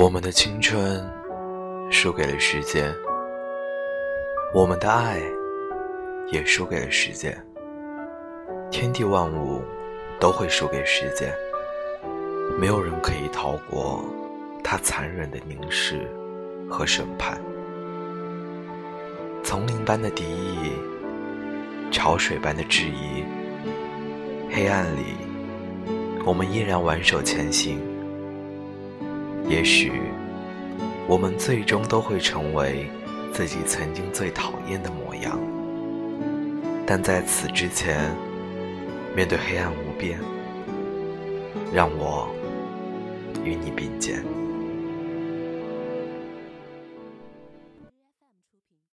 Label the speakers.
Speaker 1: 我们的青春输给了时间，我们的爱也输给了时间。天地万物都会输给时间，没有人可以逃过他残忍的凝视和审判。丛林般的敌意，潮水般的质疑，黑暗里，我们依然挽手前行。也许，我们最终都会成为自己曾经最讨厌的模样，但在此之前，面对黑暗无边，让我与你并肩。